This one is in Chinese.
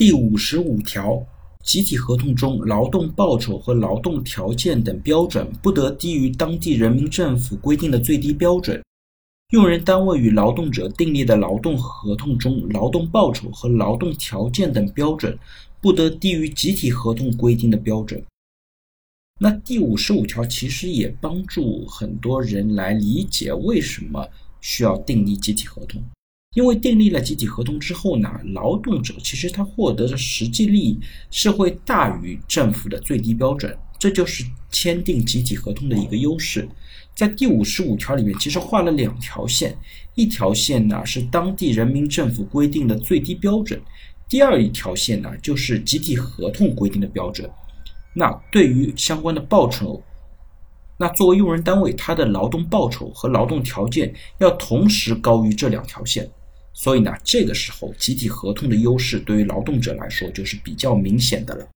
第五十五条，集体合同中劳动报酬和劳动条件等标准不得低于当地人民政府规定的最低标准。用人单位与劳动者订立的劳动合同中劳动报酬和劳动条件等标准不得低于集体合同规定的标准。那第五十五条其实也帮助很多人来理解为什么需要订立集体合同。因为订立了集体合同之后呢，劳动者其实他获得的实际利益是会大于政府的最低标准，这就是签订集体合同的一个优势。在第五十五条里面，其实画了两条线，一条线呢是当地人民政府规定的最低标准，第二一条线呢就是集体合同规定的标准。那对于相关的报酬。那作为用人单位，他的劳动报酬和劳动条件要同时高于这两条线。所以呢，这个时候集体合同的优势对于劳动者来说就是比较明显的了。